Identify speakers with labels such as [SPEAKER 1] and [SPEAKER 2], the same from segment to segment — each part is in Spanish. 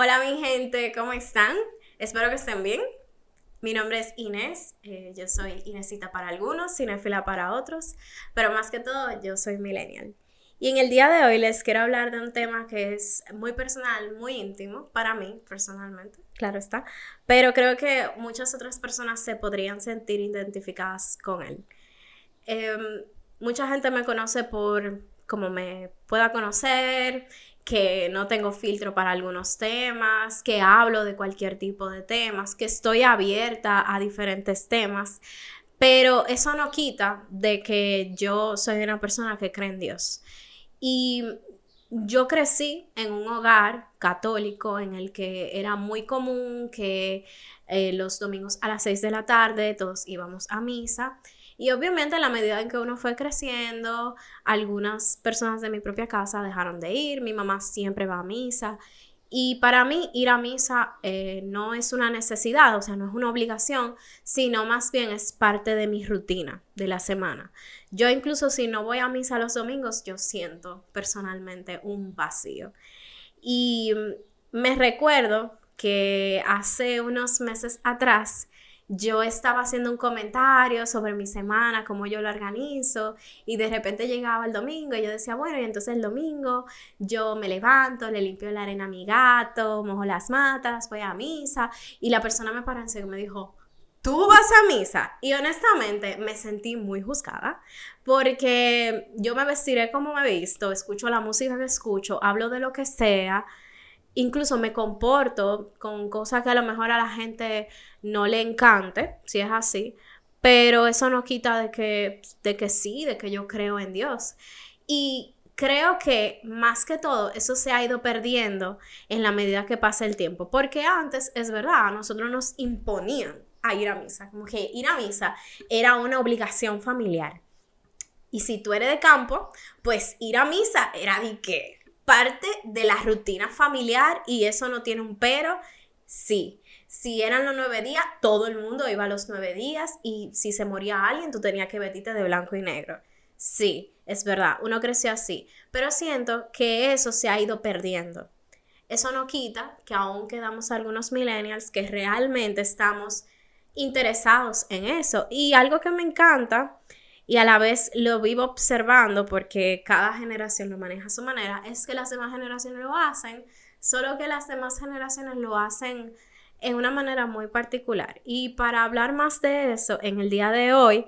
[SPEAKER 1] Hola mi gente, ¿cómo están? Espero que estén bien. Mi nombre es Inés, eh, yo soy Inesita para algunos, cinéfila para otros, pero más que todo yo soy millennial. Y en el día de hoy les quiero hablar de un tema que es muy personal, muy íntimo para mí personalmente, claro está, pero creo que muchas otras personas se podrían sentir identificadas con él. Em, mucha gente me conoce por cómo me pueda conocer, que no tengo filtro para algunos temas, que hablo de cualquier tipo de temas, que estoy abierta a diferentes temas, pero eso no quita de que yo soy una persona que cree en Dios. Y yo crecí en un hogar católico en el que era muy común que eh, los domingos a las 6 de la tarde todos íbamos a misa y obviamente en la medida en que uno fue creciendo, algunas personas de mi propia casa dejaron de ir, mi mamá siempre va a misa. Y para mí ir a misa eh, no es una necesidad, o sea, no es una obligación, sino más bien es parte de mi rutina de la semana. Yo incluso si no voy a misa los domingos, yo siento personalmente un vacío. Y me recuerdo que hace unos meses atrás yo estaba haciendo un comentario sobre mi semana, cómo yo lo organizo, y de repente llegaba el domingo y yo decía, bueno, y entonces el domingo yo me levanto, le limpio la arena a mi gato, mojo las matas, voy a misa, y la persona me paró en y me dijo, tú vas a misa. Y honestamente me sentí muy juzgada porque yo me vestiré como me he visto, escucho la música que escucho, hablo de lo que sea incluso me comporto con cosas que a lo mejor a la gente no le encante, si es así, pero eso no quita de que, de que sí, de que yo creo en Dios. Y creo que más que todo eso se ha ido perdiendo en la medida que pasa el tiempo, porque antes es verdad, a nosotros nos imponían ir a misa, como que ir a misa era una obligación familiar. Y si tú eres de campo, pues ir a misa era de qué? Parte de la rutina familiar y eso no tiene un pero, sí. Si eran los nueve días, todo el mundo iba a los nueve días y si se moría alguien, tú tenías que vestirte de blanco y negro. Sí, es verdad, uno creció así, pero siento que eso se ha ido perdiendo. Eso no quita que aún quedamos algunos millennials que realmente estamos interesados en eso. Y algo que me encanta y a la vez lo vivo observando porque cada generación lo maneja a su manera, es que las demás generaciones lo hacen, solo que las demás generaciones lo hacen en una manera muy particular. Y para hablar más de eso, en el día de hoy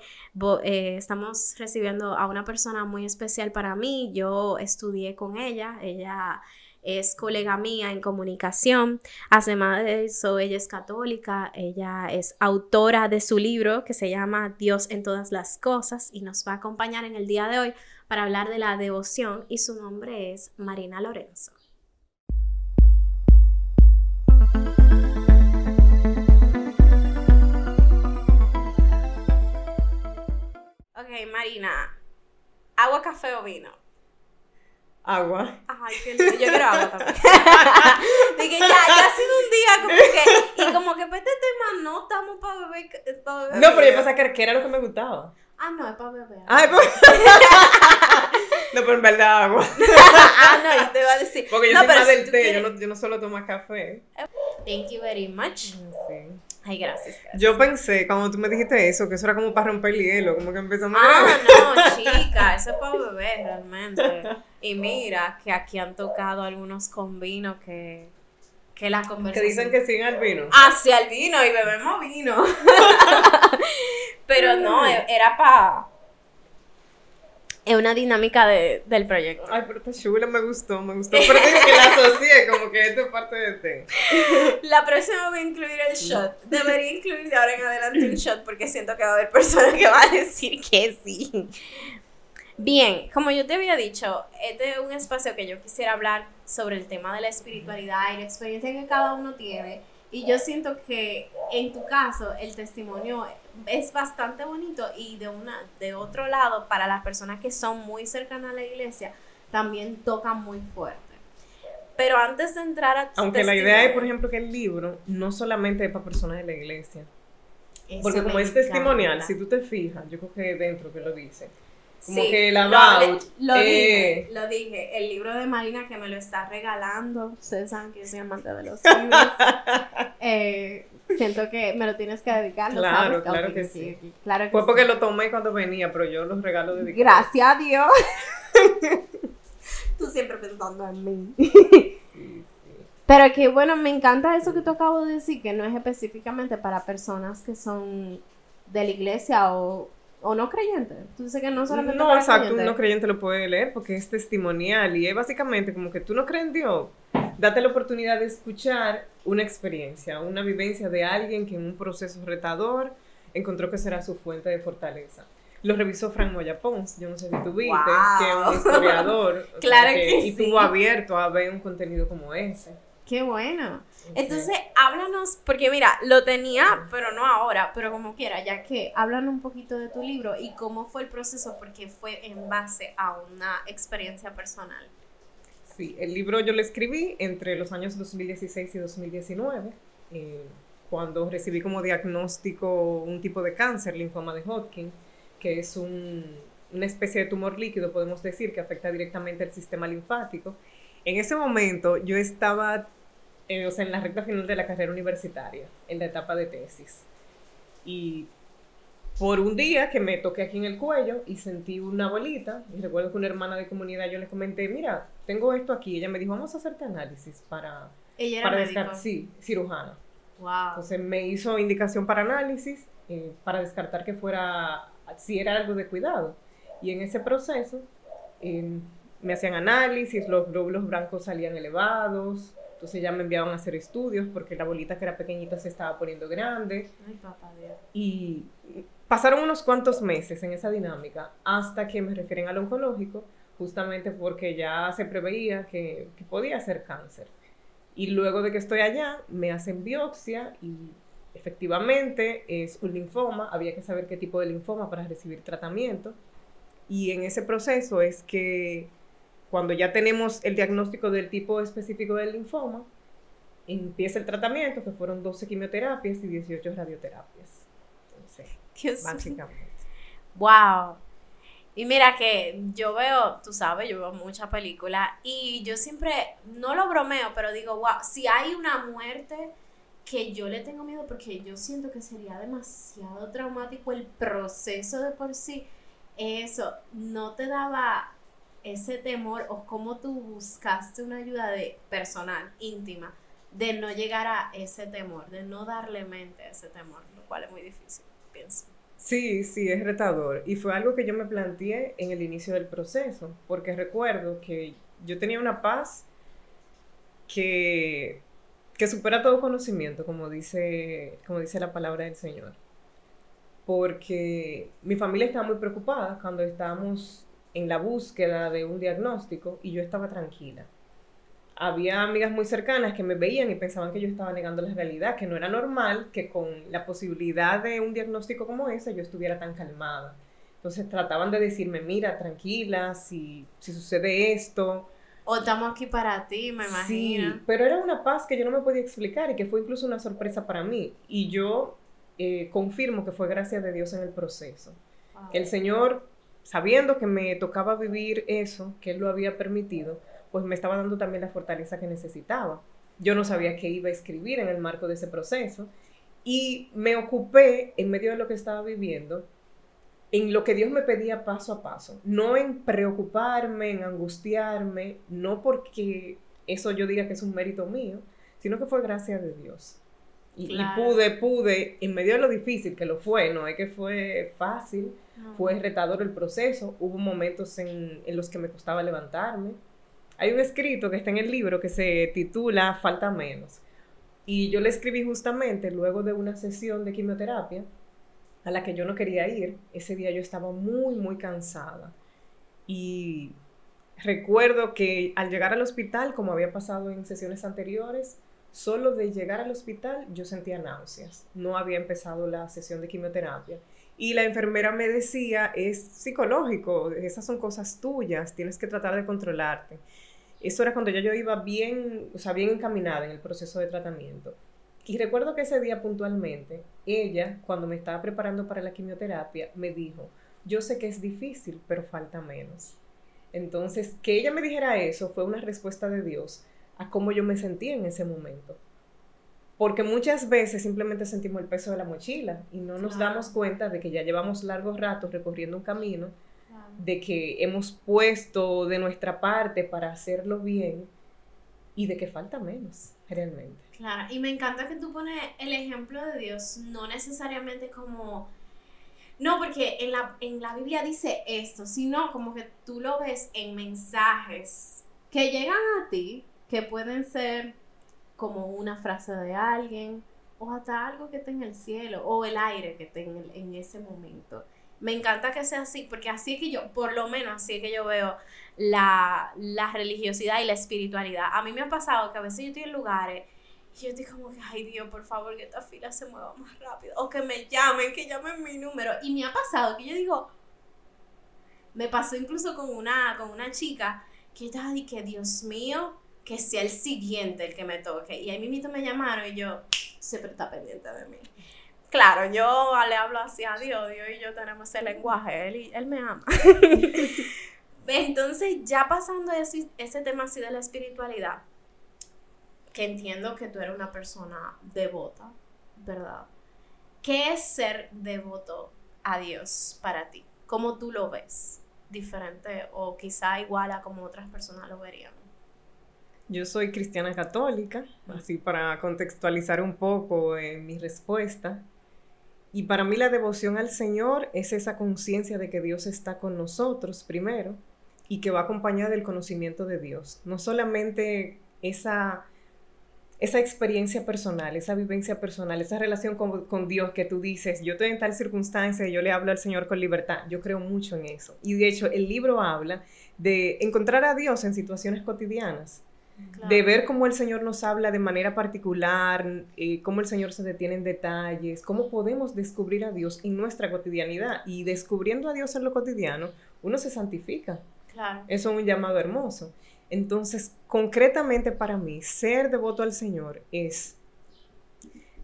[SPEAKER 1] eh, estamos recibiendo a una persona muy especial para mí. Yo estudié con ella, ella es colega mía en comunicación. Además de eso, ella es católica, ella es autora de su libro que se llama Dios en todas las cosas y nos va a acompañar en el día de hoy para hablar de la devoción y su nombre es Marina Lorenzo. Ok, Marina, ¿agua, café o vino?
[SPEAKER 2] Agua.
[SPEAKER 1] Ay, qué lindo. Yo quiero agua también. Dije, ya, ya ha sido un día como que. Y como que para este tema no estamos para beber, para beber.
[SPEAKER 2] No, pero yo pensaba que era lo que me gustaba.
[SPEAKER 1] Ah, no, es para beber.
[SPEAKER 2] Ay, pues. no, pero en verdad agua.
[SPEAKER 1] ah, no, yo te iba a decir.
[SPEAKER 2] Porque yo
[SPEAKER 1] no,
[SPEAKER 2] soy más
[SPEAKER 1] si
[SPEAKER 2] del té,
[SPEAKER 1] quieres-
[SPEAKER 2] yo, no, yo no solo tomo café.
[SPEAKER 1] Thank you very much.
[SPEAKER 2] Sí.
[SPEAKER 1] Ay, gracias. gracias.
[SPEAKER 2] Yo pensé, cuando tú me dijiste eso, que eso era como para romper el hielo, como que empezamos a
[SPEAKER 1] Ah, no, chica, eso es para beber realmente. Y mira que aquí han tocado algunos con vino que, que la
[SPEAKER 2] Que
[SPEAKER 1] conversación...
[SPEAKER 2] dicen que siguen al vino.
[SPEAKER 1] hacia el vino y bebemos vino. Pero no, e- era para... Es una dinámica de- del proyecto.
[SPEAKER 2] Ay, pero está chula, me gustó, me gustó. Pero digo que la asocié, como que esto es parte de té.
[SPEAKER 1] La próxima voy a incluir el shot. Debería incluir de ahora en adelante un shot porque siento que va a haber personas que van a decir que sí. Bien, como yo te había dicho, este es un espacio que yo quisiera hablar sobre el tema de la espiritualidad y la experiencia que cada uno tiene. Y yo siento que en tu caso el testimonio es bastante bonito y de una de otro lado para las personas que son muy cercanas a la iglesia también toca muy fuerte. Pero antes de entrar a
[SPEAKER 2] Aunque la idea es, por ejemplo, que el libro no solamente es para personas de la iglesia.
[SPEAKER 1] Eso
[SPEAKER 2] Porque como es testimonial,
[SPEAKER 1] encanta.
[SPEAKER 2] si tú te fijas, yo creo que dentro que lo dice, Como
[SPEAKER 1] Sí,
[SPEAKER 2] que la
[SPEAKER 1] lo, lo
[SPEAKER 2] eh,
[SPEAKER 1] dije, lo dije. El libro de Marina que me lo está regalando. Ustedes saben que yo soy amante de los libros. Eh, siento que me lo tienes que dedicar. ¿lo
[SPEAKER 2] Claro,
[SPEAKER 1] sabes?
[SPEAKER 2] claro que sí.
[SPEAKER 1] ok, Claro que
[SPEAKER 2] Fue
[SPEAKER 1] sí.
[SPEAKER 2] porque lo tomé cuando venía, pero yo los regalo de
[SPEAKER 1] Gracias a Dios. Tú siempre pensando en mí. Pero que bueno, me encanta eso que tú acabo de decir, que no es específicamente para personas que son de la iglesia o, o no creyentes. Tú dices que no solamente
[SPEAKER 2] No,
[SPEAKER 1] para
[SPEAKER 2] exacto, un no creyente lo puede leer porque es testimonial y es básicamente como que tú no crees en Dios. Date la oportunidad de escuchar una experiencia, una vivencia de alguien que en un proceso retador encontró que será su fuente de fortaleza. Lo revisó Frank Moya Pons, yo no sé si tú viste,
[SPEAKER 1] Wow.
[SPEAKER 2] que es un historiador.
[SPEAKER 1] Claro que
[SPEAKER 2] Y
[SPEAKER 1] sí.
[SPEAKER 2] estuvo abierto a ver un contenido como ese.
[SPEAKER 1] Qué bueno. Entonces, háblanos, porque mira, lo tenía, pero no ahora, pero como quiera, ya que háblanos un poquito de tu libro y cómo fue el proceso, porque fue en base a una experiencia personal.
[SPEAKER 2] Sí, el libro yo lo escribí entre los años 2016 y 2019, eh, cuando recibí como diagnóstico un tipo de cáncer, linfoma de Hodgkin, que es un- una especie de tumor líquido, podemos decir, que afecta directamente al sistema linfático. En ese momento yo estaba eh, o sea, en la recta final de la carrera universitaria, en la etapa de tesis. Y por un día que me toqué aquí en el cuello y sentí una bolita, y recuerdo que una hermana de comunidad yo le comenté, mira, tengo esto aquí, ella me dijo, vamos a hacerte análisis para,
[SPEAKER 1] Ella era
[SPEAKER 2] para descartar, sí, cirujana.
[SPEAKER 1] Wow.
[SPEAKER 2] Entonces me hizo indicación para análisis, eh, para descartar que fuera, si era algo de cuidado. Y en ese proceso eh, me hacían análisis, los glóbulos blancos salían elevados, entonces ya me enviaban a hacer estudios porque la bolita que era pequeñita se estaba poniendo grande.
[SPEAKER 1] Ay, papá Dios.
[SPEAKER 2] Y pasaron unos cuantos meses en esa dinámica hasta que me refieren al oncológico, justamente porque ya se preveía que, que podía ser cáncer. Y luego de que estoy allá, me hacen biopsia y efectivamente es un linfoma. Había que saber qué tipo de linfoma para recibir tratamiento. Y en ese proceso es que cuando ya tenemos el diagnóstico del tipo específico del linfoma, empieza el tratamiento, que fueron 12 quimioterapias y 18 radioterapias. Entonces,
[SPEAKER 1] Dios
[SPEAKER 2] básicamente.
[SPEAKER 1] Wow. Y mira que yo veo, tú sabes, yo veo muchas películas y yo siempre, no lo bromeo, pero digo, wow, si hay una muerte que yo le tengo miedo porque yo siento que sería demasiado traumático el proceso de por sí, eso, no te daba ese temor o cómo tú buscaste una ayuda de personal, íntima, de no llegar a ese temor, de no darle mente a ese temor, lo cual es muy difícil, pienso.
[SPEAKER 2] Sí, sí, es retador. Y fue algo que yo me planteé en el inicio del proceso, porque recuerdo que yo tenía una paz que, que supera todo conocimiento, como dice, como dice la palabra del Señor. Porque mi familia estaba muy preocupada cuando estábamos en la búsqueda de un diagnóstico y yo estaba tranquila. Había amigas muy cercanas que me veían y pensaban que yo estaba negando la realidad, que no era normal que con la posibilidad de un diagnóstico como ese yo estuviera tan calmada. Entonces trataban de decirme, mira, tranquila, si, si sucede esto.
[SPEAKER 1] O estamos aquí para ti, me imagino.
[SPEAKER 2] Sí, pero era una paz que yo no me podía explicar y que fue incluso una sorpresa para mí. Y yo eh, confirmo que fue gracias de Dios en el proceso.
[SPEAKER 1] Wow.
[SPEAKER 2] El Señor, sabiendo que me tocaba vivir eso, que Él lo había permitido, pues me estaba dando también la fortaleza que necesitaba. Yo no sabía qué iba a escribir en el marco de ese proceso y me ocupé en medio de lo que estaba viviendo en lo que Dios me pedía paso a paso, no en preocuparme, en angustiarme, no porque eso yo diga que es un mérito mío, sino que fue gracia de Dios. Y, pude, pude, en medio de lo difícil que lo fue, no es que fue fácil,
[SPEAKER 1] No.
[SPEAKER 2] fue retador el proceso, hubo momentos en, en los que me costaba levantarme. Hay un escrito que está en el libro que se titula Falta menos. Y yo le escribí justamente luego de una sesión de quimioterapia a la que yo no quería ir. Ese día yo estaba muy, muy cansada. Y recuerdo que al llegar al hospital, como había pasado en sesiones anteriores, solo de llegar al hospital yo sentía náuseas. No había empezado la sesión de quimioterapia. Y la enfermera me decía, es psicológico, esas son cosas tuyas, tienes que tratar de controlarte. Eso era cuando ya yo iba bien, o sea, bien encaminada en el proceso de tratamiento. Y recuerdo que ese día puntualmente, ella, cuando me estaba preparando para la quimioterapia, me dijo, yo sé que es difícil, pero falta menos. Entonces, que ella me dijera eso fue una respuesta de Dios a cómo yo me sentía en ese momento. Porque muchas veces simplemente sentimos el peso de la mochila y no nos damos cuenta de que ya llevamos largos ratos recorriendo un camino, de que hemos puesto de nuestra parte para hacerlo bien y de que falta menos, realmente.
[SPEAKER 1] Claro, y me encanta que tú pones el ejemplo de Dios, no necesariamente como no, porque en la, en la Biblia dice esto, sino como que tú lo ves en mensajes que llegan a ti, que pueden ser como una frase de alguien, o hasta algo que esté en el cielo, o el aire que esté en, ese momento. Me encanta que sea así, porque así es que yo, por lo menos así es que yo veo la, religiosidad y la espiritualidad. A mí me ha pasado que a veces yo estoy en lugares y yo estoy como que, ay Dios, por favor, que esta fila se mueva más rápido. O que me llamen, que llamen mi número. Y me ha pasado que yo digo, me pasó incluso con una, con una chica que estaba de que, Dios mío, que sea el siguiente el que me toque. Y ahí mismo me llamaron y yo, siempre está pendiente de mí. Claro, yo le hablo así a Dios, Dios y yo tenemos ese lenguaje, él, él me ama. Entonces, ya pasando ese, ese tema así de la espiritualidad, que entiendo que tú eres una persona devota, ¿verdad? ¿Qué es ser devoto a Dios para ti? ¿Cómo tú lo ves? ¿Diferente o quizá igual a como otras personas lo verían?
[SPEAKER 2] Yo soy cristiana católica, así para contextualizar un poco en mi respuesta. Y para mí la devoción al Señor es esa conciencia de que Dios está con nosotros primero y que va acompañada del conocimiento de Dios. No solamente esa esa experiencia personal, esa vivencia personal, esa relación con, Dios que tú dices, yo estoy en tal circunstancia yo le hablo al Señor con libertad. Yo creo mucho en eso. Y de hecho, el libro habla de encontrar a Dios en situaciones cotidianas. De ver cómo el Señor nos habla de manera particular, eh, cómo el Señor se detiene en detalles, cómo podemos descubrir a Dios en nuestra cotidianidad. Y descubriendo a Dios en lo cotidiano, uno se santifica. Claro. Eso es un llamado hermoso. Entonces, concretamente para mí, ser devoto al Señor es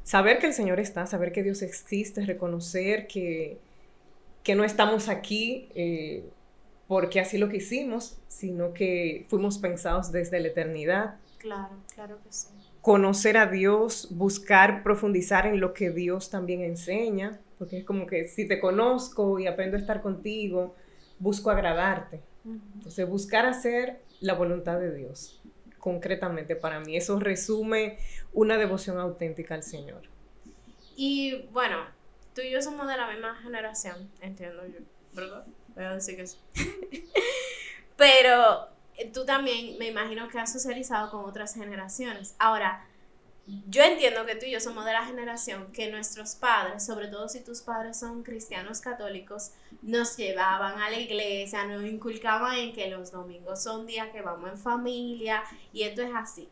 [SPEAKER 2] saber que el Señor está, saber que Dios existe, reconocer que, que no estamos aquí eh, porque así lo quisimos, sino que fuimos pensados desde la eternidad.
[SPEAKER 1] Claro, claro que sí.
[SPEAKER 2] Conocer a Dios, buscar profundizar en lo que Dios también enseña, porque es como que si te conozco y aprendo a estar contigo, busco agradarte. Entonces, buscar hacer la voluntad de Dios, concretamente para mí. Eso resume una devoción auténtica al Señor.
[SPEAKER 1] Y bueno, tú y yo somos de la misma generación, entiendo yo, ¿verdad? Voy a decir que sí. Pero tú también me imagino que has socializado con otras generaciones. Ahora, yo entiendo que tú y yo somos de la generación que nuestros padres, sobre todo si tus padres son cristianos católicos, nos llevaban a la iglesia, nos inculcaban en que los domingos son días que vamos en familia y esto es así.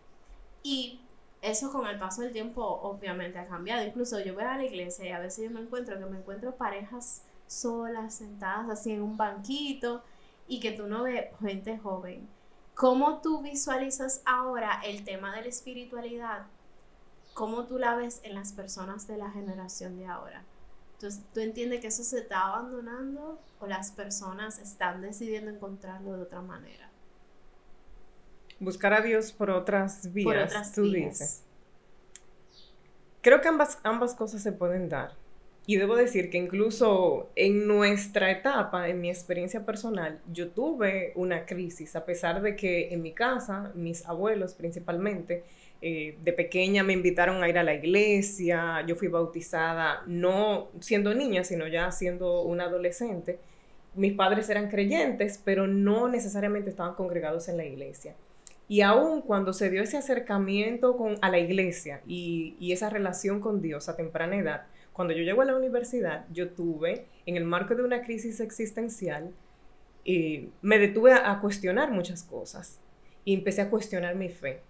[SPEAKER 1] Y eso con el paso del tiempo obviamente ha cambiado. Incluso yo voy a la iglesia y a veces yo me encuentro que me encuentro parejas solas, sentadas así en un banquito y que tú no ves gente joven. ¿Cómo tú visualizas ahora el tema de la espiritualidad ¿cómo tú la ves en las personas de la generación de ahora? Entonces, ¿tú entiendes que eso se está abandonando o las personas están decidiendo encontrarlo de otra manera?
[SPEAKER 2] Buscar a Dios por otras vías, por otras tú dices. Creo que ambas, ambas cosas se pueden dar. Y debo decir que incluso en nuestra etapa, en mi experiencia personal, yo tuve una crisis, a pesar de que en mi casa, mis abuelos principalmente, eh, de pequeña me invitaron a ir a la iglesia, yo fui bautizada no siendo niña, sino ya siendo una adolescente. Mis padres eran creyentes, pero no necesariamente estaban congregados en la iglesia. Y aún cuando se dio ese acercamiento con, a la iglesia y, esa relación con Dios a temprana edad, cuando yo llego a la universidad, yo tuve, en el marco de una crisis existencial, eh, me detuve a cuestionar muchas cosas y empecé a cuestionar mi fe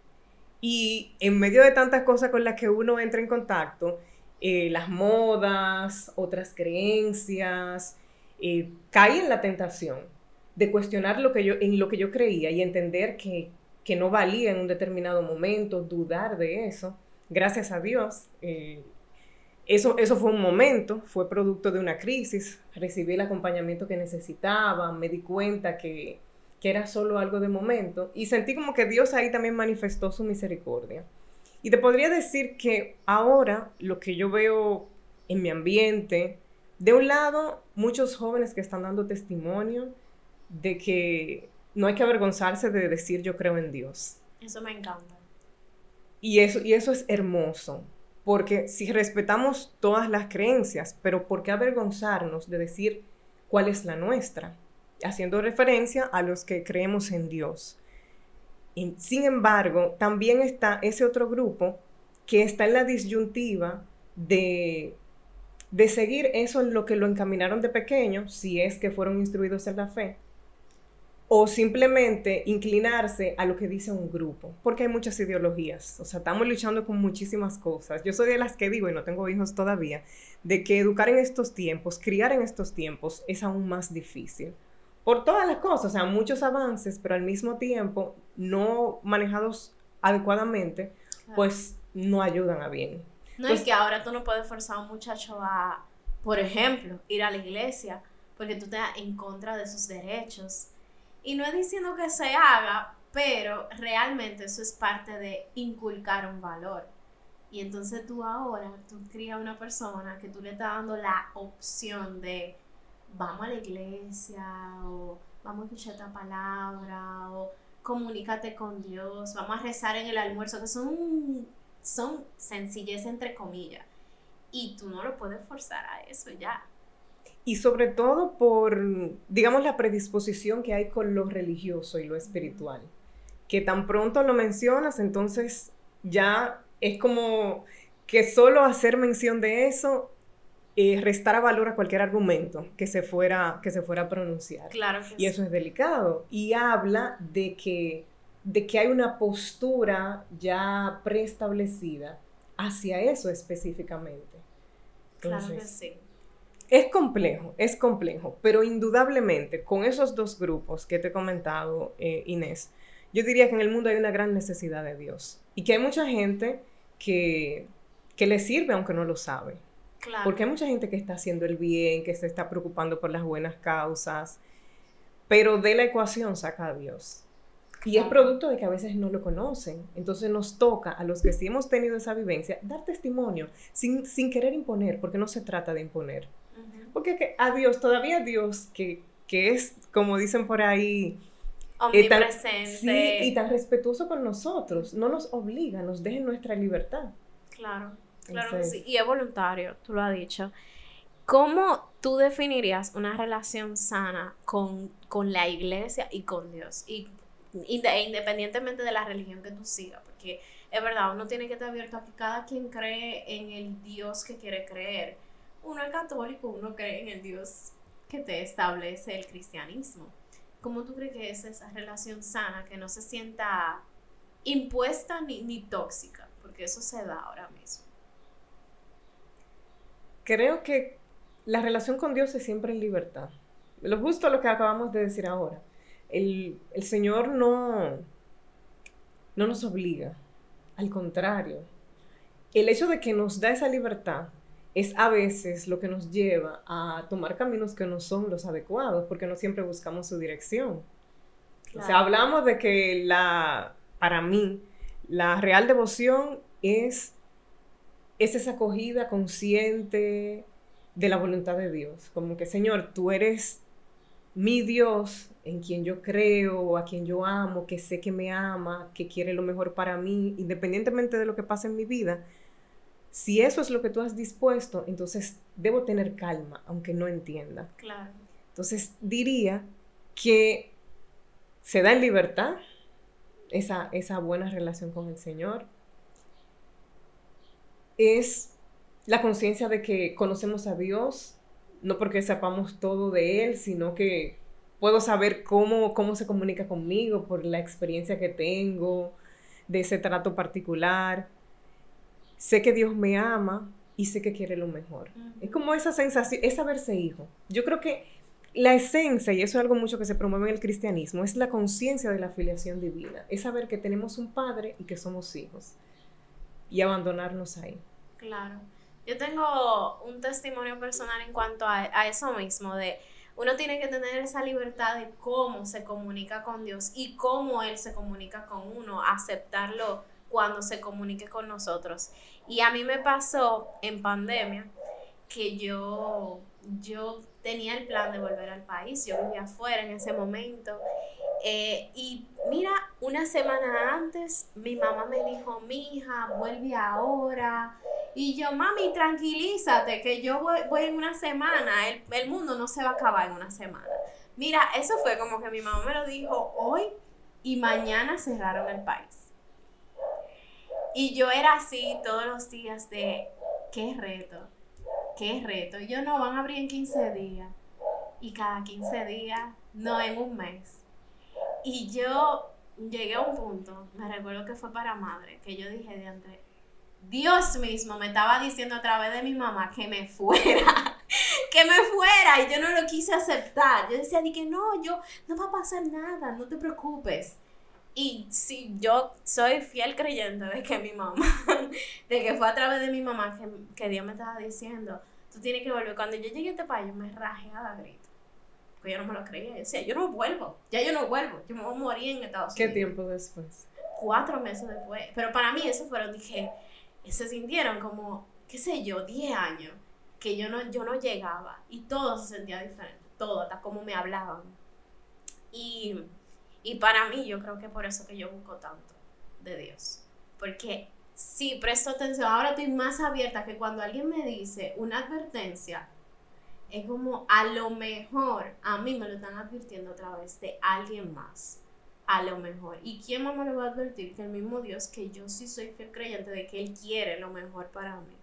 [SPEAKER 2] y en medio de tantas cosas con las que uno entra en contacto, eh, las modas, otras creencias, eh, caí en la tentación de cuestionar lo que yo, en lo que yo creía y entender que, no valía en un determinado momento, dudar de eso. Gracias a Dios, eh, Eso, eso fue un momento, fue producto de una crisis, recibí el acompañamiento que necesitaba, me di cuenta que, que era solo algo de momento y sentí como que Dios ahí también manifestó su misericordia. Y te podría decir que ahora lo que yo veo en mi ambiente, de un lado, muchos jóvenes que están dando testimonio de que no hay que avergonzarse de decir yo creo en Dios.
[SPEAKER 1] Eso me encanta.
[SPEAKER 2] Y eso, y eso es hermoso, porque si respetamos todas las creencias, pero ¿por qué avergonzarnos de decir cuál es la nuestra? Haciendo referencia a los que creemos en Dios. Sin embargo, también está ese otro grupo que está en la disyuntiva de, de seguir eso en lo que lo encaminaron de pequeño, si es que fueron instruidos en la fe, o simplemente inclinarse a lo que dice un grupo, porque hay muchas ideologías, o sea, estamos luchando con muchísimas cosas. Yo soy de las que digo, y no tengo hijos todavía, de que educar en estos tiempos, criar en estos tiempos es aún más difícil. Por todas las cosas, o sea, muchos avances, pero al mismo tiempo no manejados adecuadamente, pues no ayudan a bien.
[SPEAKER 1] No, es que ahora tú no puedes forzar a un muchacho a, por ejemplo, ir a la iglesia, porque tú estás en contra de sus derechos y no es diciendo que se haga, pero realmente eso es parte de inculcar un valor. Y entonces tú ahora, tú crías una persona que tú le estás dando la opción de vamos a la iglesia o vamos a escuchar esta palabra o comunícate con Dios, vamos a rezar en el almuerzo, que son, son sencillez entre comillas. Y tú no lo puedes forzar a eso ya
[SPEAKER 2] y sobre todo por, digamos, la predisposición que hay con lo religioso y lo espiritual, que tan pronto lo mencionas, entonces ya es como que solo hacer mención de eso eh, restara valor a cualquier argumento que se fuera, que se fuera a pronunciar.
[SPEAKER 1] Claro
[SPEAKER 2] y eso es delicado. Y habla de que, de que hay una postura ya preestablecida hacia eso específicamente.
[SPEAKER 1] claro que sí.
[SPEAKER 2] Es complejo, es complejo, pero indudablemente con esos dos grupos que te he comentado, eh, Inés, yo diría que en el mundo hay una gran necesidad de Dios y que hay mucha gente que, que le sirve aunque no lo sabe.
[SPEAKER 1] Claro.
[SPEAKER 2] Porque hay mucha gente que está haciendo el bien, que se está preocupando por las buenas causas, pero de la ecuación saca a Dios. Y es producto de que a veces no lo conocen. Entonces nos toca a los que sí hemos tenido esa vivencia dar testimonio sin, sin querer imponer, porque no se trata de imponer. Porque a Dios, todavía Dios, que, que es, como dicen por ahí,
[SPEAKER 1] eh, omnipresente.
[SPEAKER 2] sí, y tan respetuoso con nosotros, no nos obliga, nos deja nuestra libertad.
[SPEAKER 1] Claro, claro que sí. Y es voluntario, tú lo has dicho. ¿Cómo tú definirías una relación sana con, con la iglesia y con Dios? Y independientemente de la religión que tú sigas, porque es verdad, uno tiene que estar abierto a que cada quien cree en el Dios que quiere creer uno es católico, uno cree en el Dios que te establece el cristianismo. ¿Cómo tú crees que es esa relación sana, que no se sienta impuesta ni, ni tóxica? Porque eso se da ahora mismo.
[SPEAKER 2] Creo que la relación con Dios es siempre en libertad. Lo justo lo que acabamos de decir ahora. El, el Señor no, no nos obliga. Al contrario, el hecho de que nos da esa libertad es a veces lo que nos lleva a tomar caminos que no son los adecuados, porque no siempre buscamos su dirección. O sea, hablamos de que la, para mí, la real devoción es, es esa acogida consciente de la voluntad de Dios. Como que, Señor, tú eres mi Dios en quien yo creo, a quien yo amo, que sé que me ama, que quiere lo mejor para mí, independientemente de lo que pase en mi vida si eso es lo que tú has dispuesto, entonces debo tener calma, aunque no entienda.
[SPEAKER 1] Claro.
[SPEAKER 2] Entonces diría que se da en libertad esa, esa buena relación con el Señor. Es la conciencia de que conocemos a Dios, no porque sepamos todo de Él, sino que puedo saber cómo, cómo se comunica conmigo por la experiencia que tengo, de ese trato particular sé que Dios me ama y sé que quiere lo mejor. Es como esa sensación, es saberse hijo. Yo creo que la esencia, y eso es algo mucho que se promueve en el cristianismo, es la conciencia de la filiación divina. Es saber que tenemos un padre y que somos hijos. Y abandonarnos ahí.
[SPEAKER 1] Claro. Yo tengo un testimonio personal en cuanto a, a eso mismo, de uno tiene que tener esa libertad de cómo se comunica con Dios y cómo Él se comunica con uno, aceptarlo cuando se comunique con nosotros. Y a mí me pasó en pandemia que yo, yo tenía el plan de volver al país, yo vivía afuera en ese momento. Eh, y mira, una semana antes mi mamá me dijo, mi hija, vuelve ahora. Y yo, mami, tranquilízate, que yo voy, en una semana, el, el, mundo no se va a acabar en una semana. Mira, eso fue como que mi mamá me lo dijo hoy y mañana cerraron el país. Y yo era así todos los días de, qué reto, qué reto. Y yo no, van a abrir en 15 días. Y cada 15 días, no en un mes. Y yo llegué a un punto, me recuerdo que fue para madre, que yo dije de antes, Dios mismo me estaba diciendo a través de mi mamá que me fuera, que me fuera, y yo no lo quise aceptar. Yo decía, di que no, yo, no va a pasar nada, no te preocupes. Y si yo soy fiel creyente de que mi mamá, de que fue a través de mi mamá que, que Dios me estaba diciendo, tú tienes que volver. Cuando yo llegué a este país, yo me rajé a la grito. Porque yo no me lo creía. Yo decía, yo no vuelvo, ya yo no vuelvo, yo me voy a morir en Estados
[SPEAKER 2] Unidos. ¿Qué tiempo después?
[SPEAKER 1] Cuatro meses después. Pero para mí eso fueron, dije, se sintieron como, qué sé yo, 10 años que yo no, yo no llegaba y todo se sentía diferente, todo, hasta cómo me hablaban. Y, y para mí yo creo que por eso que yo busco tanto de Dios, porque sí, presto atención, ahora estoy más abierta que cuando alguien me dice una advertencia, es como a lo mejor a mí me lo están advirtiendo a través de alguien más a lo mejor. ¿Y quién más me lo va a advertir? Que el mismo Dios, que yo sí soy fiel creyente de que Él quiere lo mejor para mí.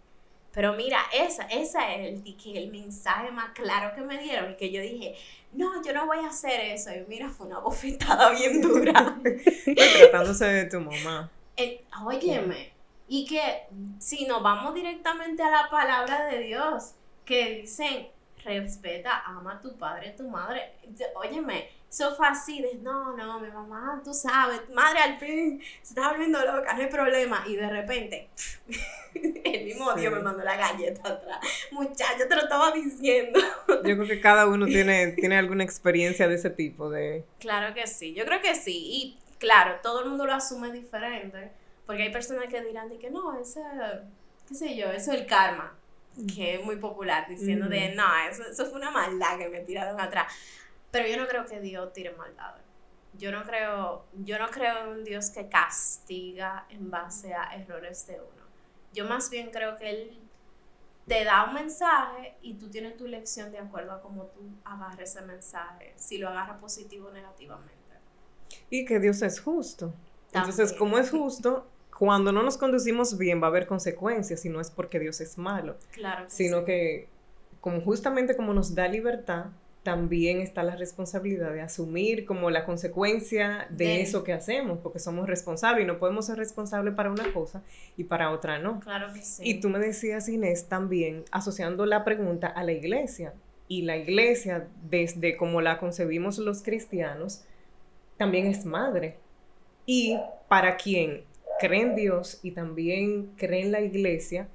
[SPEAKER 1] Pero mira, esa, esa es el, que el mensaje más claro que me dieron y que yo dije, no, yo no voy a hacer eso. Y mira, fue una bofetada bien dura.
[SPEAKER 2] tratándose de tu mamá.
[SPEAKER 1] óyeme, y que si nos vamos directamente a la palabra de Dios, que dicen, respeta, ama a tu padre, a tu madre. Óyeme, eso fue así de, no, no, mi mamá, tú sabes, madre al fin se está volviendo loca, no hay problema. Y de repente, el mismo Dios me mandó la galleta atrás. Muchacho, te lo estaba diciendo.
[SPEAKER 2] Yo creo que cada uno tiene, tiene alguna experiencia de ese tipo de...
[SPEAKER 1] Claro que sí, yo creo que sí. Y claro, todo el mundo lo asume diferente. Porque hay personas que dirán de que no, ese, qué sé yo, eso es el karma que es muy popular, diciendo de, no, eso, eso fue una maldad que me tiraron atrás. Pero yo no creo que Dios tire maldad. Yo no creo, yo no creo en un Dios que castiga en base a errores de uno. Yo más bien creo que Él te da un mensaje y tú tienes tu lección de acuerdo a cómo tú agarres ese mensaje, si lo agarras positivo o negativamente.
[SPEAKER 2] Y que Dios es justo. Entonces, como es justo, cuando no nos conducimos bien va a haber consecuencias y no es porque Dios es malo,
[SPEAKER 1] claro
[SPEAKER 2] sino que como justamente como nos da libertad, también está la responsabilidad de asumir como la consecuencia de, eso que hacemos, porque somos responsables y no podemos ser responsables para una cosa y para otra no.
[SPEAKER 1] Claro que sí.
[SPEAKER 2] Y tú me decías, Inés, también asociando la pregunta a la iglesia. Y la iglesia, desde como la concebimos los cristianos, también es madre. Y para quien cree en Dios y también cree en la iglesia,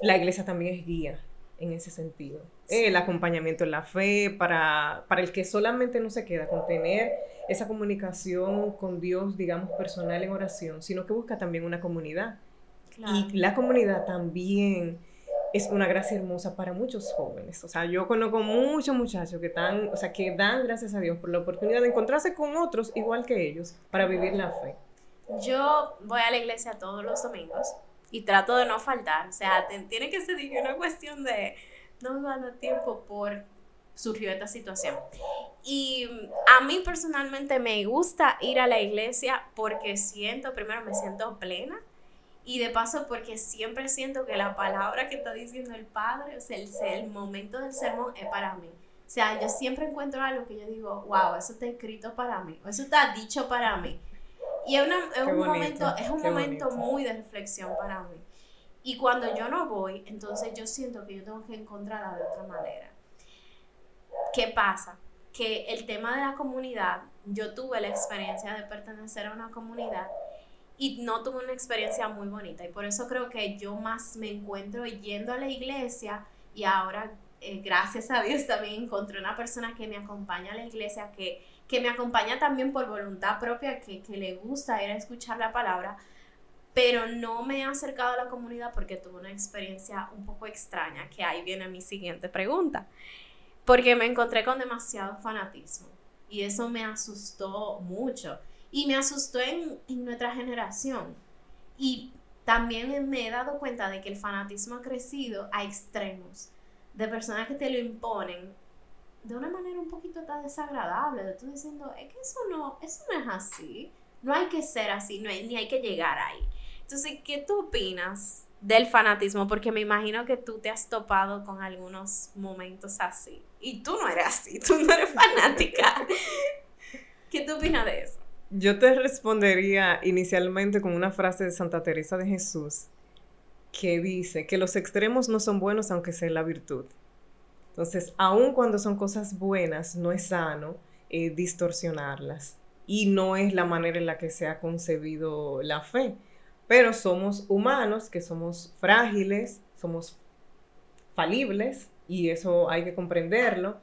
[SPEAKER 2] la iglesia también es guía en ese sentido. El acompañamiento en la fe, para, para el que solamente no se queda con tener esa comunicación con Dios, digamos, personal en oración, sino que busca también una comunidad. Y la comunidad también es una gracia hermosa para muchos jóvenes. O sea, yo conozco muchos muchachos que están, o sea, que dan gracias a Dios por la oportunidad de encontrarse con otros igual que ellos para vivir la fe.
[SPEAKER 1] Yo voy a la iglesia todos los domingos y trato de no faltar. O sea, tiene que ser una cuestión de no gano tiempo por surgió esta situación. Y a mí personalmente me gusta ir a la iglesia porque siento, primero me siento plena y de paso porque siempre siento que la palabra que está diciendo el Padre, o sea, el, el momento del sermón es para mí. O sea, yo siempre encuentro algo que yo digo, wow, eso está escrito para mí, o eso está dicho para mí. Y es, un momento, es un momento muy de reflexión para mí. Y cuando yo no voy, entonces yo siento que yo tengo que encontrarla de otra manera. ¿Qué pasa? Que el tema de la comunidad, yo tuve la experiencia de pertenecer a una comunidad y no tuve una experiencia muy bonita. Y por eso creo que yo más me encuentro yendo a la iglesia y ahora, eh, gracias a Dios, también encontré una persona que me acompaña a la iglesia, que, que me acompaña también por voluntad propia, que, que le gusta ir a escuchar la palabra, pero no me he acercado a la comunidad porque tuve una experiencia un poco extraña, que ahí viene mi siguiente pregunta, porque me encontré con demasiado fanatismo y eso me asustó mucho y me asustó en, nuestra generación. Y también me he dado cuenta de que el fanatismo ha crecido a extremos, de personas que te lo imponen de una manera un poquito tan desagradable, de tú diciendo, es que eso no, eso no es así, no hay que ser así, no ni hay que llegar ahí. Entonces, ¿qué tú opinas del fanatismo? Porque me imagino que tú te has topado con algunos momentos así. Y tú no eres así, tú no eres fanática. ¿Qué tú opinas de eso?
[SPEAKER 2] Yo te respondería inicialmente con una frase de Santa Teresa de Jesús que dice que los extremos no son buenos aunque sea la virtud. Entonces, aun cuando son cosas buenas, no es sano eh, distorsionarlas y no es la manera en la que se ha concebido la fe. Pero somos humanos, que somos frágiles, somos falibles y eso hay que comprenderlo.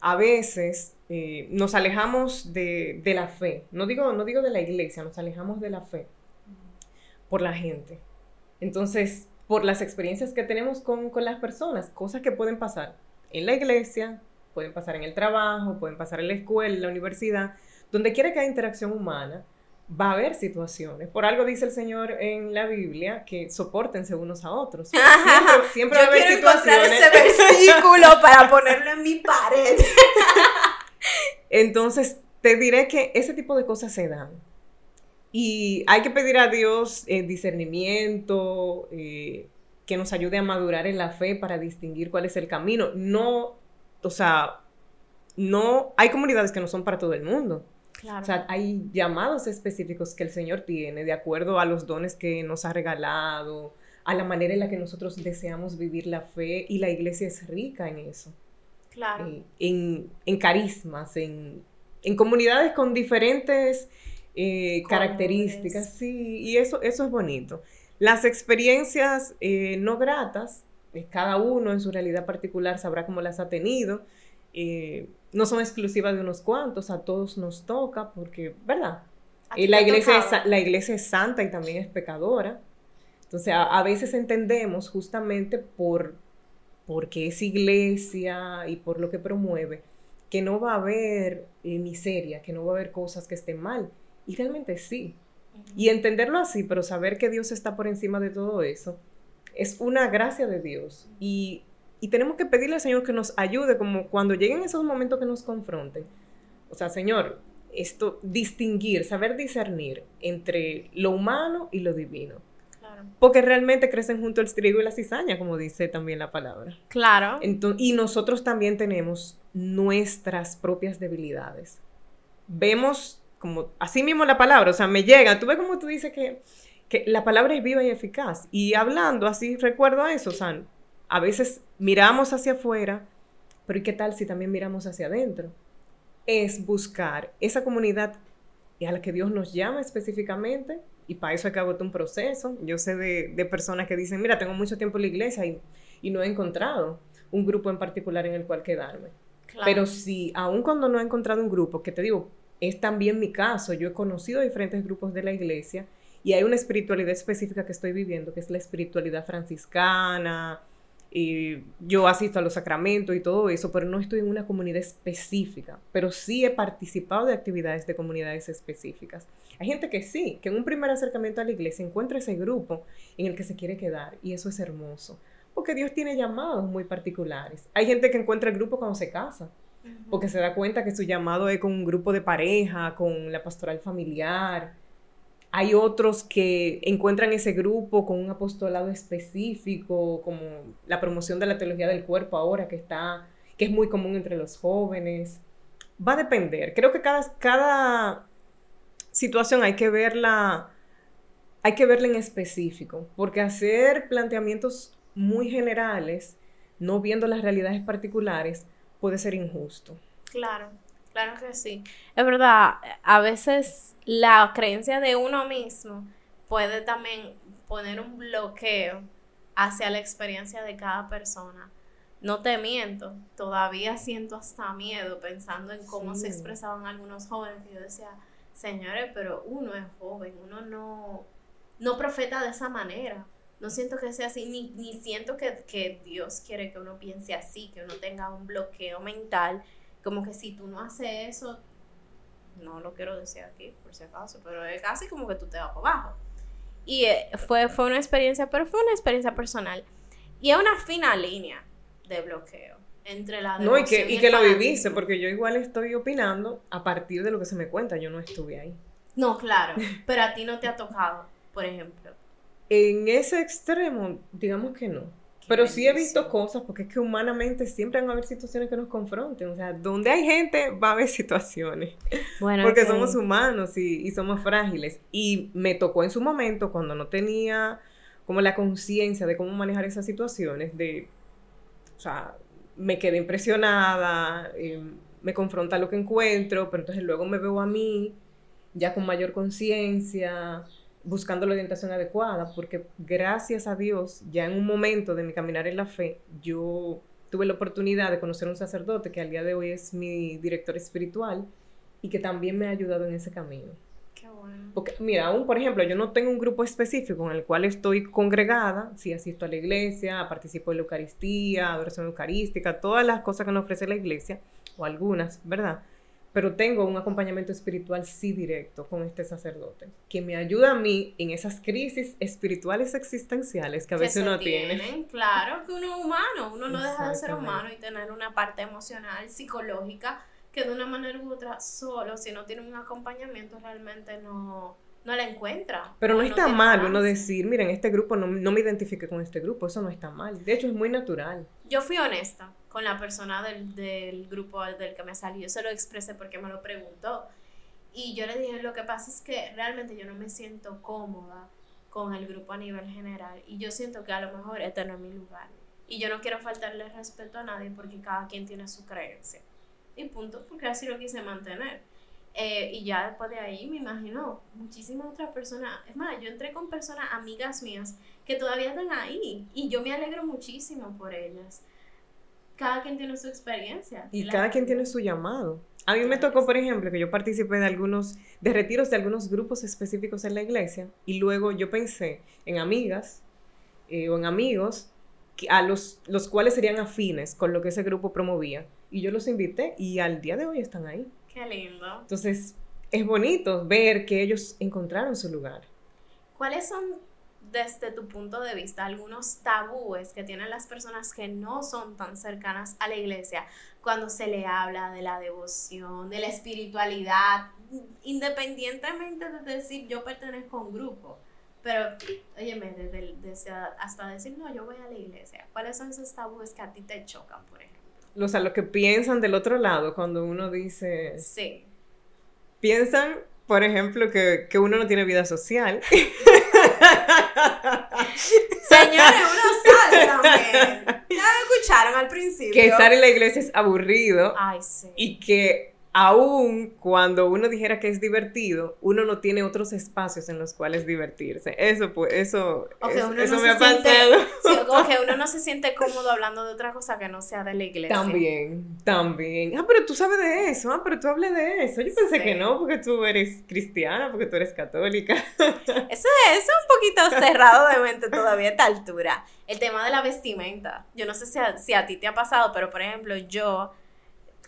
[SPEAKER 2] A veces eh, nos alejamos de, la fe. No digo, no digo de la iglesia, nos alejamos de la fe por la gente. Entonces, por las experiencias que tenemos con, las personas, cosas que pueden pasar en la iglesia, pueden pasar en el trabajo, pueden pasar en la escuela, en la universidad, donde quiera que haya interacción humana, va a haber situaciones. Por algo dice el Señor en la Biblia que soportense unos a otros.
[SPEAKER 1] Siempre, va a haber situaciones. ese versículo para ponerlo en mi pared.
[SPEAKER 2] Entonces, te diré que ese tipo de cosas se dan. Y hay que pedir a Dios eh, discernimiento, eh, que nos ayude a madurar en la fe para distinguir cuál es el camino. No, o sea, no, hay comunidades que no son para todo el mundo. O sea, hay llamados específicos que el Señor tiene de acuerdo a los dones que nos ha regalado, a la manera en la que nosotros deseamos vivir la fe y la iglesia es rica en eso.
[SPEAKER 1] Claro.
[SPEAKER 2] Eh, en, carismas, en, comunidades con diferentes eh, características, sí, y eso, eso es bonito. Las experiencias eh, no gratas, cada uno en su realidad particular sabrá cómo las ha tenido, no son exclusivas de unos cuantos, a todos nos toca, porque, ¿verdad? Y la iglesia, es, la iglesia es santa y también es pecadora. Entonces, a veces entendemos justamente por porque es iglesia y por lo que promueve, que no va a haber eh, miseria, que no va a haber cosas que estén mal. Y realmente sí. Y entenderlo así, pero saber que Dios está por encima de todo eso, es una gracia de Dios. Y, y tenemos que pedirle al Señor que nos ayude, como cuando lleguen esos momentos que nos confronten. O sea, Señor, esto, distinguir, saber discernir entre lo humano y lo divino porque realmente crecen junto el trigo y la cizaña, como dice también la palabra.
[SPEAKER 1] Claro.
[SPEAKER 2] y nosotros también tenemos nuestras propias debilidades. Vemos como, así mismo la palabra, o sea, me llega, tú ves como tú dices que, que la palabra es viva y eficaz. Y hablando así, recuerdo eso, o sea, a veces miramos hacia afuera, pero ¿y qué tal si también miramos hacia adentro? Es buscar esa comunidad a la que Dios nos llama específicamente y para eso hay que agotar un proceso. Yo sé de, personas que dicen, mira, tengo mucho tiempo en la iglesia y, no he encontrado un grupo en particular en el cual quedarme. Pero si, aun cuando no he encontrado un grupo, que te digo, es también mi caso, yo he conocido diferentes grupos de la iglesia y hay una espiritualidad específica que estoy viviendo, que es la espiritualidad franciscana, y yo asisto a los sacramentos y todo eso, pero no estoy en una comunidad específica, pero sí he participado de actividades de comunidades específicas. Hay gente que sí, que en un primer acercamiento a la iglesia encuentra ese grupo en el que se quiere quedar y eso es hermoso, porque Dios tiene llamados muy particulares. Hay gente que encuentra el grupo cuando se casa, porque se da cuenta que su llamado es con un grupo de pareja, con la pastoral familiar. Hay otros que encuentran ese grupo con un apostolado específico, como la promoción de la teología del cuerpo ahora que está, que es muy común entre los jóvenes. Va a depender. Creo que cada, cada situación hay que verla, hay que verla en específico, porque hacer planteamientos muy generales, no viendo las realidades particulares, puede ser injusto.
[SPEAKER 1] Claro, claro que sí. Es verdad, a veces la creencia de uno mismo puede también poner un bloqueo hacia la experiencia de cada persona. No te miento, todavía siento hasta miedo pensando en cómo se expresaban algunos jóvenes. yo decía, señores, pero uno es joven, uno no, no profeta de esa manera. No siento que sea así, ni, ni siento que, que Dios quiere que uno piense así, que uno tenga un bloqueo mental, como que si tú no haces eso, no lo quiero decir aquí por si acaso, pero es casi como que tú te vas para abajo. Y eh, fue, fue una experiencia, pero fue una experiencia personal. Y es una fina línea de bloqueo entre la
[SPEAKER 2] No, y que, y, que lo viviste, porque yo igual estoy opinando a partir de lo que se me cuenta, yo no estuve ahí.
[SPEAKER 1] No, claro, pero a ti no te ha tocado, por ejemplo.
[SPEAKER 2] En ese extremo, digamos que no. Pero sí he visto cosas, porque es que humanamente siempre van a haber situaciones que nos confronten. O sea, donde hay gente va a haber situaciones. Bueno, porque somos humanos y, y, somos frágiles. Y me tocó en su momento, cuando no tenía como la conciencia de cómo manejar esas situaciones, de, o sea, me quedé impresionada, eh, me confronta lo que encuentro, pero entonces luego me veo a mí ya con mayor conciencia, buscando la orientación adecuada, porque gracias a Dios, ya en un momento de mi caminar en la fe, yo tuve la oportunidad de conocer a un sacerdote que al día de hoy es mi director espiritual y que también me ha ayudado en ese camino.
[SPEAKER 1] Qué bueno.
[SPEAKER 2] Porque, mira, aún, por ejemplo, yo no tengo un grupo específico en el cual estoy congregada, si asisto a la iglesia, participo en la Eucaristía, adoración eucarística, todas las cosas que nos ofrece la iglesia, o algunas, ¿verdad? Pero tengo un acompañamiento espiritual sí directo con este sacerdote, que me ayuda a mí en esas crisis espirituales existenciales que a veces uno tiene.
[SPEAKER 1] Claro, que uno es humano, uno no deja de ser humano y tener una parte emocional, psicológica, que de una manera u otra solo, si no tiene un acompañamiento, realmente no, no la encuentra.
[SPEAKER 2] Pero no, está mal uno decir, miren, este grupo no, no me identifique con este grupo, eso no está mal. De hecho, es muy natural.
[SPEAKER 1] Yo fui honesta con la persona del, del grupo del que me salió. Yo se lo expresé porque me lo preguntó. Y yo le dije, lo que pasa es que realmente yo no me siento cómoda con el grupo a nivel general. Y yo siento que a lo mejor este no mi lugar. Y yo no quiero faltarle respeto a nadie porque cada quien tiene su creencia. Y punto, porque así lo quise mantener. Eh, y ya después de ahí me imagino muchísimas otras personas. Es más, yo entré con personas, amigas mías, que todavía están ahí. Y yo me alegro muchísimo por ellas cada quien tiene su experiencia.
[SPEAKER 2] Y cada quien tiene su llamado. A mí me tocó, por ejemplo, que yo participé de algunos, de retiros de algunos grupos específicos en la iglesia y luego yo pensé en amigas eh, o en amigos a los, los cuales serían afines con lo que ese grupo promovía. Y yo los invité y al día de hoy están ahí.
[SPEAKER 1] Qué lindo.
[SPEAKER 2] Entonces, es bonito ver que ellos encontraron su lugar.
[SPEAKER 1] ¿Cuáles son desde tu punto de vista algunos tabúes que tienen las personas que no son tan cercanas a la iglesia cuando se le habla de la devoción, de la espiritualidad, independientemente de decir yo pertenezco a un grupo? Pero, óyeme, desde, hasta decir, no, yo voy a la iglesia. ¿Cuáles son esos tabúes que a ti te chocan, por ejemplo?
[SPEAKER 2] O sea, lo que piensan del otro lado cuando uno dice...
[SPEAKER 1] Sí.
[SPEAKER 2] Piensan, por ejemplo, que, que uno no tiene vida social.
[SPEAKER 1] Señores, uno también. Ya me escucharon al principio.
[SPEAKER 2] Que estar en la iglesia es aburrido.
[SPEAKER 1] Ay, sí.
[SPEAKER 2] Y que aún cuando uno dijera que es divertido, uno no tiene otros espacios en los cuales divertirse. Eso, pues, eso, eso me ha pasado.
[SPEAKER 1] o que uno no se siente cómodo hablando de otra cosa que no sea de la iglesia.
[SPEAKER 2] También, también. Ah, pero tú sabes de eso, ah, pero tú hables de eso. Yo pensé que no, porque tú eres cristiana, porque tú eres católica.
[SPEAKER 1] Eso es, un poquito cerrado de mente todavía a esta altura. El tema de la vestimenta. Yo no sé si si a ti te ha pasado, pero por ejemplo, yo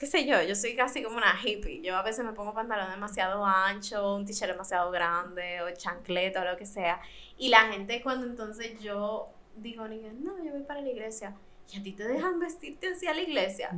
[SPEAKER 1] qué sé yo, yo soy casi como una hippie. Yo a veces me pongo pantalón demasiado ancho, un t-shirt demasiado grande, o chancleta, o lo que sea. Y la gente cuando entonces yo digo, no, yo voy para la iglesia. Y a ti te dejan vestirte hacia la iglesia.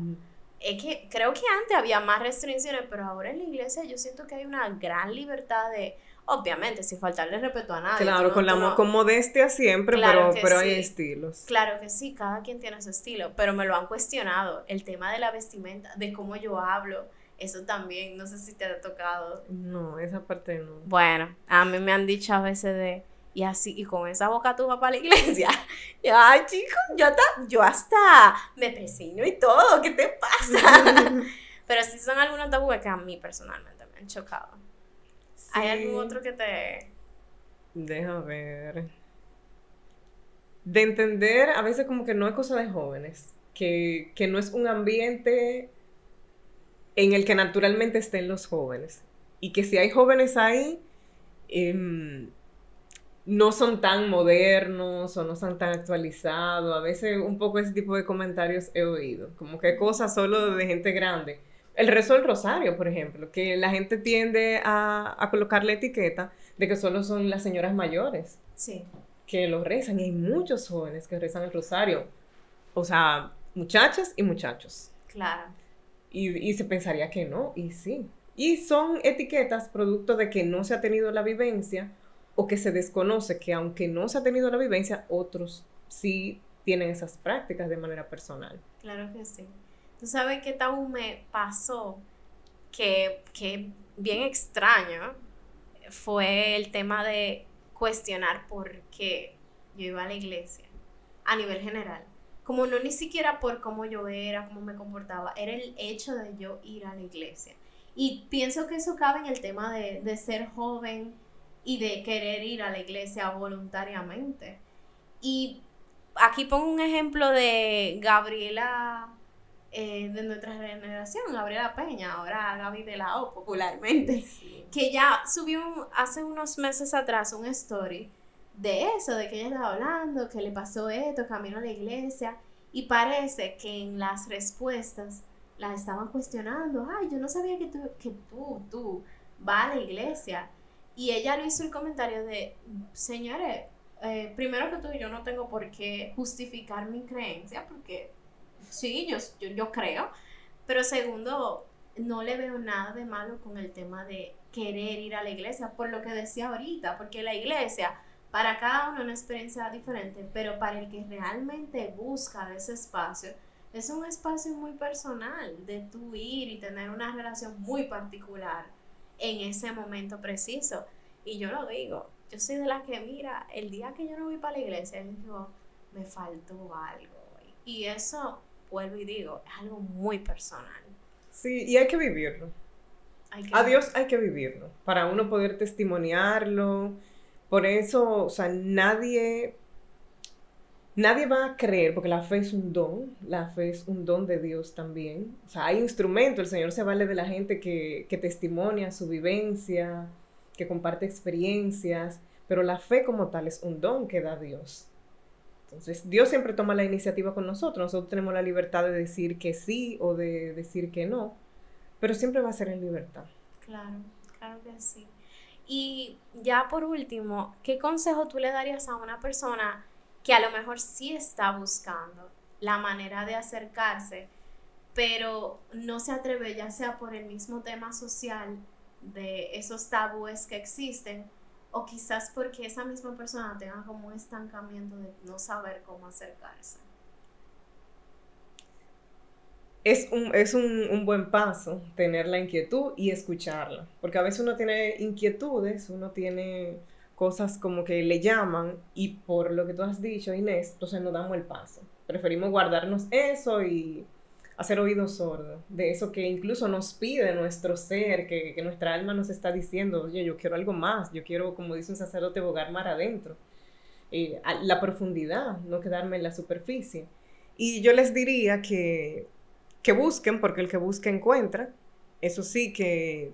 [SPEAKER 1] Es que creo que antes había más restricciones, pero ahora en la iglesia yo siento que hay una gran libertad de Obviamente, sin faltarle respeto a nadie.
[SPEAKER 2] Claro, con, la, con modestia siempre, pero, pero hay estilos.
[SPEAKER 1] Claro que sí, cada quien tiene su estilo, pero me lo han cuestionado. El tema de la vestimenta, de cómo yo hablo, eso también, no sé si te ha tocado.
[SPEAKER 2] No, esa parte no.
[SPEAKER 1] Bueno, a mí me han dicho a veces de, y así, y con esa boca tú vas para la iglesia. Y, ay, chicos, yo hasta, yo hasta me presino y todo, ¿qué te pasa? pero sí son algunos tabúes que a mí personalmente me han chocado. ¿Hay algún otro que te...
[SPEAKER 2] Deja ver. De entender, a veces como que no es cosa de jóvenes, que, que no es un ambiente en el que naturalmente estén los jóvenes. Y que si hay jóvenes ahí, em, no son tan modernos o no son tan actualizados. A veces un poco ese tipo de comentarios he oído, como que cosas solo de gente grande. El rezo del rosario, por ejemplo, que la gente tiende a, a colocarle etiqueta de que solo son las señoras mayores.
[SPEAKER 1] Sí.
[SPEAKER 2] Que lo rezan y hay muchos jóvenes que rezan el rosario. O sea, muchachas y muchachos.
[SPEAKER 1] Claro.
[SPEAKER 2] Y, y se pensaría que no, y sí. Y son etiquetas producto de que no se ha tenido la vivencia o que se desconoce que aunque no se ha tenido la vivencia, otros sí tienen esas prácticas de manera personal.
[SPEAKER 1] Claro que sí. Tú sabes que tabú me pasó que, que bien extraño fue el tema de cuestionar por qué yo iba a la iglesia a nivel general. Como no ni siquiera por cómo yo era, cómo me comportaba, era el hecho de yo ir a la iglesia. Y pienso que eso cabe en el tema de, de ser joven y de querer ir a la iglesia voluntariamente. Y aquí pongo un ejemplo de Gabriela eh, de nuestra generación, Gabriela Peña, ahora Gaby de la O popularmente, que ya subió hace unos meses atrás un story de eso, de que ella estaba hablando, que le pasó esto, camino a la iglesia, y parece que en las respuestas la estaban cuestionando, ay, yo no sabía que tú, que tú, tú vas a la iglesia. Y ella le hizo el comentario de, señores, eh, primero que todo, yo no tengo por qué justificar mi creencia, porque sí, yo, yo, creo, pero segundo, no le veo nada de malo con el tema de querer ir a la iglesia, por lo que decía ahorita, porque la iglesia, para cada uno es una experiencia diferente, pero para el que realmente busca ese espacio, es un espacio muy personal de tú ir y tener una relación muy particular en ese momento preciso. Y yo lo digo, yo soy de las que, mira, el día que yo no voy para la iglesia, me faltó algo. Y eso, vuelvo y digo, es algo muy personal.
[SPEAKER 2] Sí, y hay que vivirlo. Hay que A Dios hay que vivirlo, para uno poder testimoniarlo. Por eso, o sea, nadie Nadie va a creer, porque la fe es un don, la fe es un don de Dios también. O sea, hay instrumento, el Señor se vale de la gente que, que testimonia su vivencia, que comparte experiencias, pero la fe como tal es un don que da Dios. Entonces, Dios siempre toma la iniciativa con nosotros. Nosotros tenemos la libertad de decir que sí o de decir que no, pero siempre va a ser en libertad.
[SPEAKER 1] Claro, claro que sí. Y ya por último, ¿qué consejo tú le darías a una persona que a lo mejor sí está buscando la manera de acercarse, pero no se atreve ya sea por el mismo tema social de esos tabúes que existen o quizás porque esa misma persona tenga como un estancamiento de no saber cómo acercarse.
[SPEAKER 2] Es un, es un, un, buen paso tener la inquietud y escucharla, porque a veces uno tiene inquietudes, uno tiene cosas como que le llaman y por lo que tú has dicho, Inés, entonces no damos el paso. Preferimos guardarnos eso y hacer oídos sordos de eso que incluso nos pide nuestro ser, que, nuestra alma nos está diciendo, oye, yo quiero algo más, yo quiero, como dice un sacerdote, bogar mar adentro. Eh, la profundidad, no quedarme en la superficie. Y yo les diría que, que busquen, porque el que busca encuentra. Eso sí, que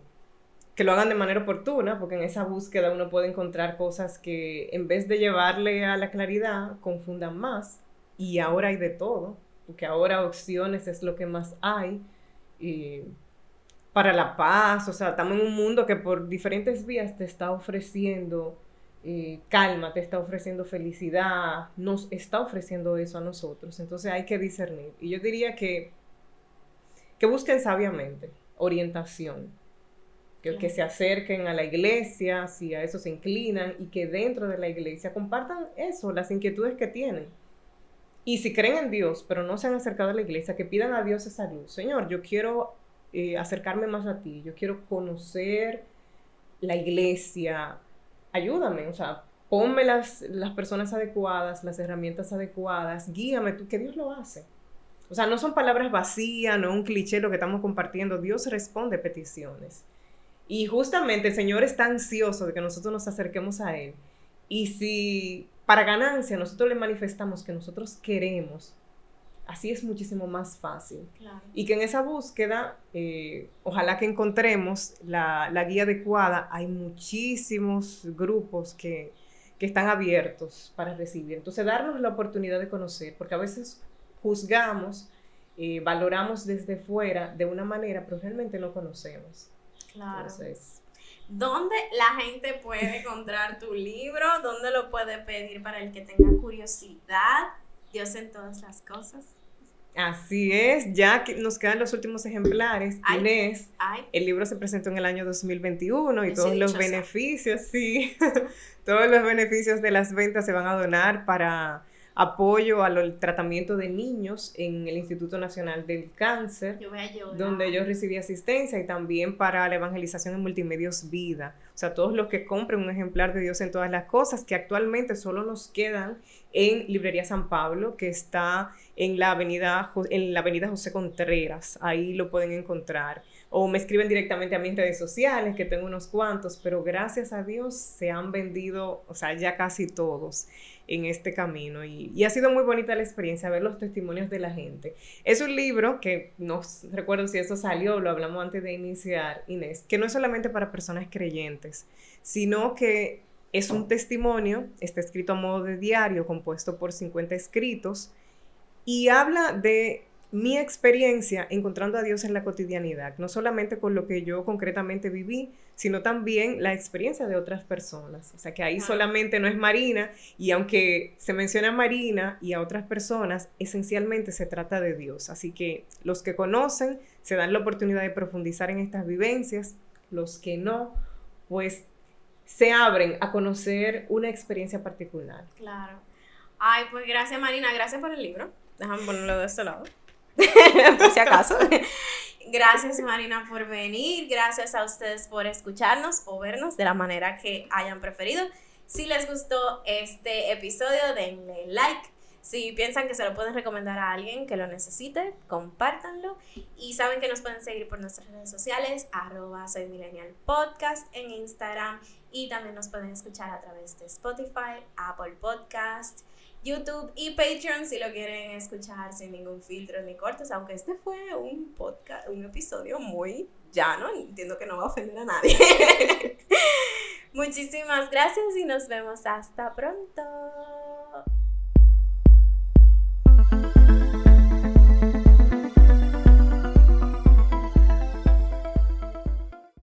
[SPEAKER 2] que lo hagan de manera oportuna, porque en esa búsqueda uno puede encontrar cosas que en vez de llevarle a la claridad, confundan más. Y ahora hay de todo, porque ahora opciones es lo que más hay. Y para la paz, o sea, estamos en un mundo que por diferentes vías te está ofreciendo eh, calma, te está ofreciendo felicidad, nos está ofreciendo eso a nosotros. Entonces hay que discernir. Y yo diría que, que busquen sabiamente orientación que, se acerquen a la iglesia, si a eso se inclinan, y que dentro de la iglesia compartan eso, las inquietudes que tienen. Y si creen en Dios, pero no se han acercado a la iglesia, que pidan a Dios esa luz. Señor, yo quiero eh, acercarme más a ti, yo quiero conocer la iglesia, ayúdame, o sea, ponme las, las personas adecuadas, las herramientas adecuadas, guíame tú, que Dios lo hace. O sea, no son palabras vacías, no un cliché lo que estamos compartiendo, Dios responde peticiones. Y justamente el Señor está ansioso de que nosotros nos acerquemos a Él Y si para ganancia nosotros le manifestamos que nosotros queremos, así es muchísimo más fácil. Y que en esa búsqueda, eh, ojalá que encontremos la, la, guía adecuada, hay muchísimos grupos que, que están abiertos para recibir. Entonces, darnos la oportunidad de conocer, porque a veces juzgamos, eh, valoramos desde fuera de una manera, pero realmente no conocemos.
[SPEAKER 1] Claro. Entonces, ¿Dónde la gente puede encontrar tu libro? ¿Dónde lo puede pedir para el que tenga curiosidad? Dios en todas las cosas.
[SPEAKER 2] Así es, ya que nos quedan los últimos ejemplares. Inés, el libro se presentó en el año 2021 y todos los beneficios, sí, todos los beneficios de las ventas se van a donar para apoyo al tratamiento de niños en el Instituto Nacional del Cáncer, donde yo recibí asistencia y también para la evangelización en Multimedios Vida. O sea, todos los que compren un ejemplar de Dios en todas las cosas, que actualmente solo nos quedan en Librería San Pablo, que está en la avenida, en la avenida José Contreras, ahí lo pueden encontrar. O me escriben directamente a mis redes sociales, que tengo unos cuantos, pero gracias a Dios se han vendido, o sea, ya casi todos en este camino y, ha sido muy bonita la experiencia ver los testimonios de la gente. Es un libro que no recuerdo si eso salió, lo hablamos antes de iniciar, Inés, que no es solamente para personas creyentes, sino que es un testimonio, está escrito a modo de diario, compuesto por 50 escritos, y habla de mi experiencia encontrando a Dios en la cotidianidad, no solamente con lo que yo concretamente viví, sino también la experiencia de otras personas. O sea, que ahí solamente no es Marina, y aunque se menciona a Marina y a otras personas, esencialmente se trata de Dios. Así que los que conocen se dan la oportunidad de profundizar en estas vivencias, los que no, pues se abren a conocer una experiencia particular.
[SPEAKER 1] Claro. Ay, pues gracias Marina, gracias por el libro. Déjame ponerlo de este lado. por si acaso. Gracias Marina por venir, gracias a ustedes por escucharnos o vernos de la manera que hayan preferido. Si les gustó este episodio, denle like. Si piensan que se lo pueden recomendar a alguien que lo necesite, compártanlo. Y saben que nos pueden seguir por nuestras redes sociales, arroba en Instagram. Y también nos pueden escuchar a través de Spotify, Apple Podcast, YouTube y Patreon si lo quieren escuchar sin ningún filtro ni cortes, aunque este fue un podcast, un episodio muy llano, entiendo que no va a ofender a nadie. Muchísimas gracias y nos vemos hasta pronto.